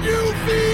You feel